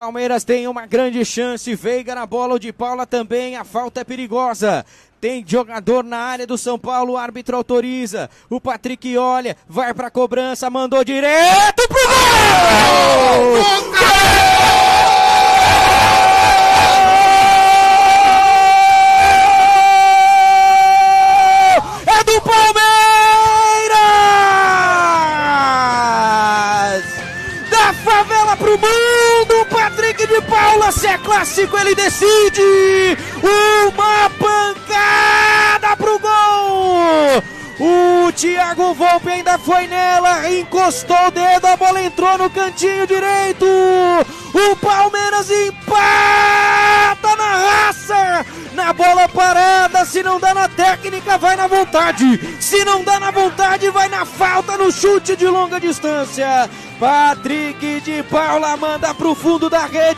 Palmeiras tem uma grande chance. Veiga na bola, o de Paula também. A falta é perigosa. Tem jogador na área do São Paulo, o árbitro autoriza. O Patrick olha, vai pra cobrança, mandou direto pro gol! É Palmeiras! Da favela pro mundo, se é clássico, ele decide! Uma pancada pro gol! O Thiago Volpe ainda foi nela, encostou o dedo, a bola entrou no cantinho direito. O Palmeiras empata na raça, na bola parada. Se não dá na técnica, vai na vontade. Se não dá na vontade, vai na falta, no chute de longa distância. Patrick de Paula manda pro fundo da rede.